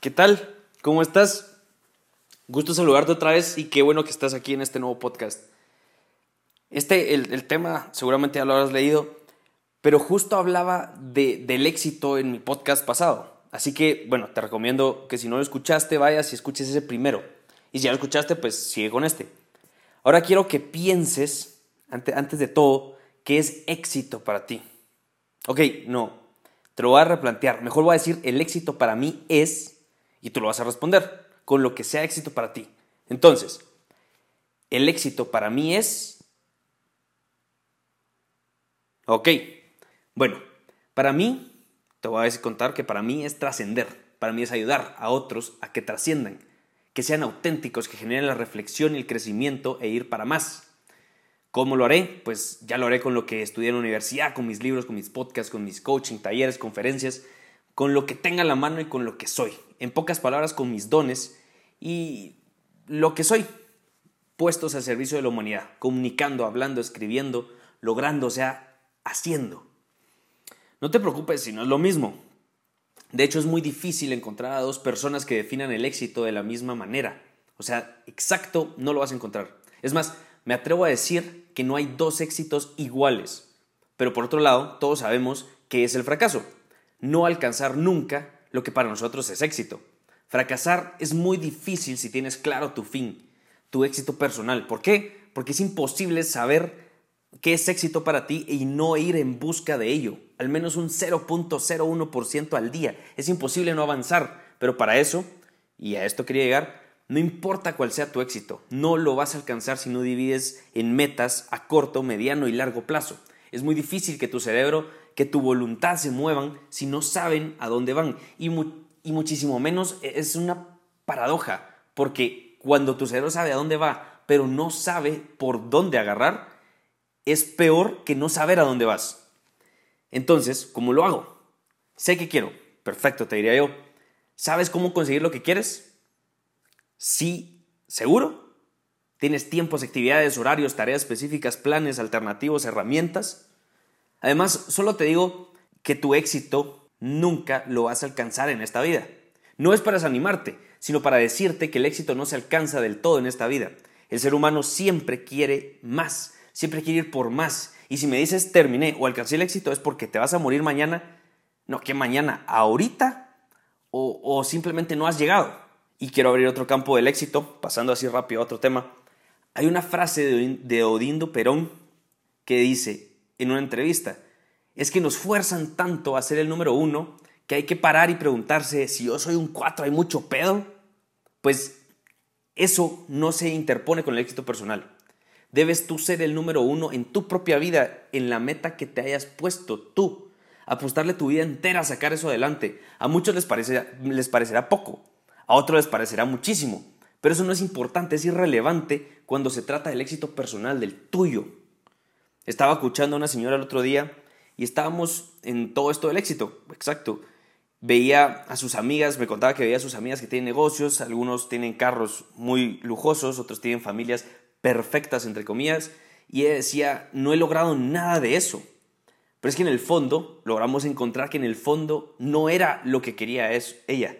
¿qué tal? ¿Cómo estás? Gusto saludarte otra vez y qué bueno que estás aquí en este nuevo podcast. Este, el, tema, seguramente ya lo habrás leído, pero justo hablaba de, del éxito en mi podcast pasado. Así que, bueno, te recomiendo que si no lo escuchaste, vayas y escuches ese primero. Y si ya lo escuchaste, pues sigue con este. Ahora quiero que pienses, antes de todo, qué es éxito para ti. Ok, no, te lo voy a replantear. Mejor voy a decir, el éxito para mí es, y tú lo vas a responder, con lo que sea éxito para ti. Entonces, el éxito para mí es... Ok, bueno, para mí, te voy a contar que para mí es trascender, para mí es ayudar a otros a que trasciendan, que sean auténticos, que generen la reflexión y el crecimiento e ir para más. ¿Cómo lo haré? Pues ya lo haré con lo que estudié en la universidad, con mis libros, con mis podcasts, con mis coaching, talleres, conferencias, con lo que tenga a la mano y con lo que soy. En pocas palabras, con mis dones y lo que soy, puestos al servicio de la humanidad, comunicando, hablando, escribiendo, logrando, o sea, haciendo. No te preocupes si no es lo mismo. De hecho, es muy difícil encontrar a dos personas que definan el éxito de la misma manera. O sea, exacto no lo vas a encontrar. Es más, me atrevo a decir que no hay dos éxitos iguales. Pero por otro lado, todos sabemos que es el fracaso. No alcanzar nunca lo que para nosotros es éxito. Fracasar es muy difícil si tienes claro tu fin, tu éxito personal. ¿Por qué? Porque es imposible saber qué es éxito para ti y no ir en busca de ello. Al menos un 0.01% al día. Es imposible no avanzar. Pero para eso, y a esto quería llegar, no importa cuál sea tu éxito, no lo vas a alcanzar si no divides en metas a corto, mediano y largo plazo. Es muy difícil que tu cerebro, que tu voluntad se muevan si no saben a dónde van. Y, y muchísimo menos e, es una paradoja, porque cuando tu cerebro sabe a dónde va, pero no sabe por dónde agarrar, es peor que no saber a dónde vas. Entonces, ¿cómo lo hago? Sé que quiero. Perfecto, te diría yo. ¿Sabes cómo conseguir lo que quieres? Sí, seguro. Tienes tiempos, actividades, horarios, tareas específicas, planes alternativos, herramientas. Además, solo te digo que tu éxito nunca lo vas a alcanzar en esta vida. No es para desanimarte, sino para decirte que el éxito no se alcanza del todo en esta vida. El ser humano siempre quiere más, siempre quiere ir por más. Y si me dices terminé o alcancé el éxito es porque te vas a morir mañana, no, que mañana, ahorita, o, simplemente no has llegado. Y quiero abrir otro campo del éxito, pasando así rápido a otro tema. Hay una frase de Odindo Perón que dice en una entrevista, es que nos fuerzan tanto a ser el número uno que hay que parar y preguntarse si yo soy un cuatro, hay mucho pedo. Pues eso no se interpone con el éxito personal. Debes tú ser el número uno en tu propia vida, en la meta que te hayas puesto tú. Apostarle tu vida entera a sacar eso adelante. A muchos les, les parecerá poco, a otros les parecerá muchísimo, pero eso no es importante, es irrelevante cuando se trata del éxito personal, del tuyo. Estaba escuchando a una señora el otro día y estábamos en todo esto del éxito, exacto. Veía a sus amigas, me contaba que veía a sus amigas que tienen negocios, algunos tienen carros muy lujosos, otros tienen familias perfectas, entre comillas, y ella decía, no he logrado nada de eso. Pero es que en el fondo logramos encontrar que en el fondo no era lo que quería ella.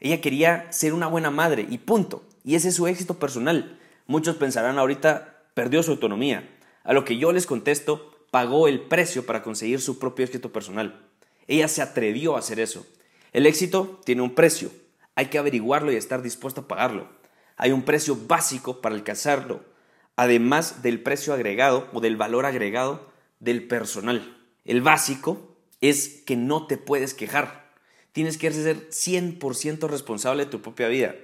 Ella quería ser una buena madre y punto. Y ese es su éxito personal. Muchos pensarán ahorita, perdió su autonomía. A lo que yo les contesto, pagó el precio para conseguir su propio éxito personal. Ella se atrevió a hacer eso. El éxito tiene un precio. Hay que averiguarlo y estar dispuesto a pagarlo. Hay un precio básico para alcanzarlo, además del precio agregado o del valor agregado del personal. El básico es que no te puedes quejar tienes que ser 100% responsable de tu propia vida.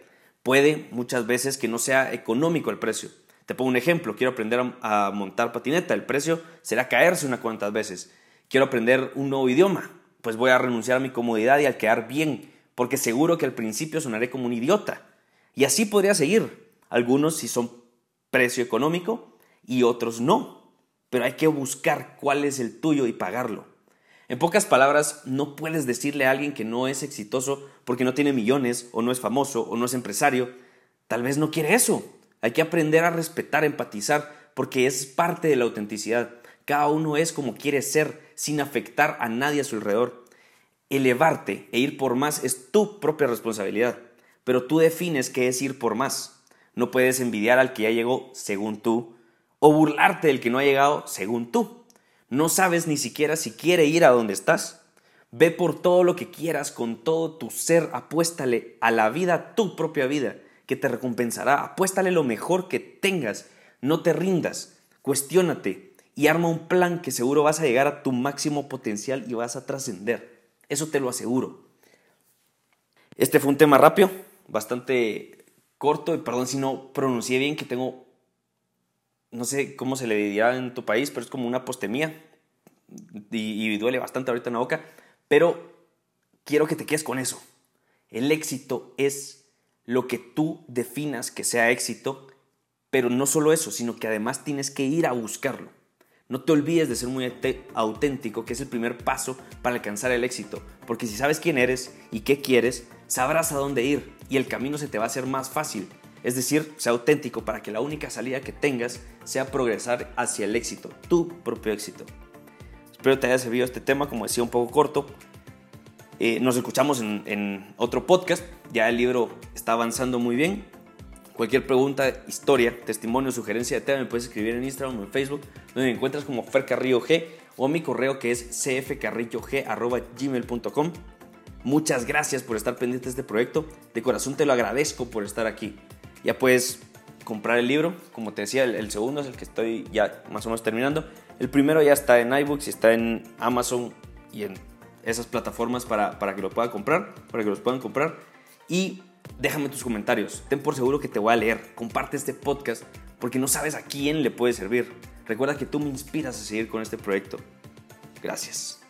Puede muchas veces que no sea económico el precio. Te pongo un ejemplo, quiero aprender a, montar patineta, el precio será caerse unas cuantas veces. Quiero aprender un nuevo idioma, pues voy a renunciar a mi comodidad y al quedar bien, porque seguro que al principio sonaré como un idiota. Y así podría seguir. Algunos si son precio económico y otros no. Pero hay que buscar cuál es el tuyo y pagarlo. En pocas palabras, no puedes decirle a alguien que no es exitoso porque no tiene millones, o no es famoso, o no es empresario. Tal vez no quiere eso. Hay que aprender a respetar, empatizar, porque es parte de la autenticidad. Cada uno es como quiere ser, sin afectar a nadie a su alrededor. Elevarte e ir por más es tu propia responsabilidad, pero tú defines qué es ir por más. No puedes envidiar al que ya llegó según tú o burlarte del que no ha llegado según tú. No sabes ni siquiera si quiere ir a donde estás. Ve por todo lo que quieras con todo tu ser, apuéstale a la vida, tu propia vida, que te recompensará. Apuéstale lo mejor que tengas. No te rindas, cuestiónate y arma un plan que seguro vas a llegar a tu máximo potencial y vas a trascender. Eso te lo aseguro. Este fue un tema rápido, bastante corto, y perdón si no pronuncié bien, que tengo, no sé cómo se le dirá en tu país, pero es como una postemía y, y duele bastante ahorita en la boca, pero quiero que te quedes con eso. El éxito es lo que tú definas que sea éxito, pero no solo eso, sino que además tienes que ir a buscarlo. No te olvides de ser muy auténtico, que es el primer paso para alcanzar el éxito, porque si sabes quién eres y qué quieres, sabrás a dónde ir y el camino se te va a hacer más fácil. Es decir, sea auténtico para que la única salida que tengas sea progresar hacia el éxito, tu propio éxito. Espero te haya servido este tema, como decía, un poco corto. Eh, nos escuchamos en, en otro podcast, ya el libro está avanzando muy bien. Cualquier pregunta, historia, testimonio, sugerencia de tema me puedes escribir en Instagram o en Facebook, donde me encuentras como Fer Carrillo G o mi correo que es cfcarrillog.gmail.com. Muchas gracias por estar pendiente de este proyecto. De corazón te lo agradezco por estar aquí. Ya puedes comprar el libro. Como te decía, el, segundo es el que estoy ya más o menos terminando. El primero ya está en iBooks está en Amazon y en esas plataformas para, para que lo puedan comprar, para que los puedan comprar. Y déjame tus comentarios. Ten por seguro que te voy a leer. Comparte este podcast porque no sabes a quién le puede servir. Recuerda que tú me inspiras a seguir con este proyecto. Gracias.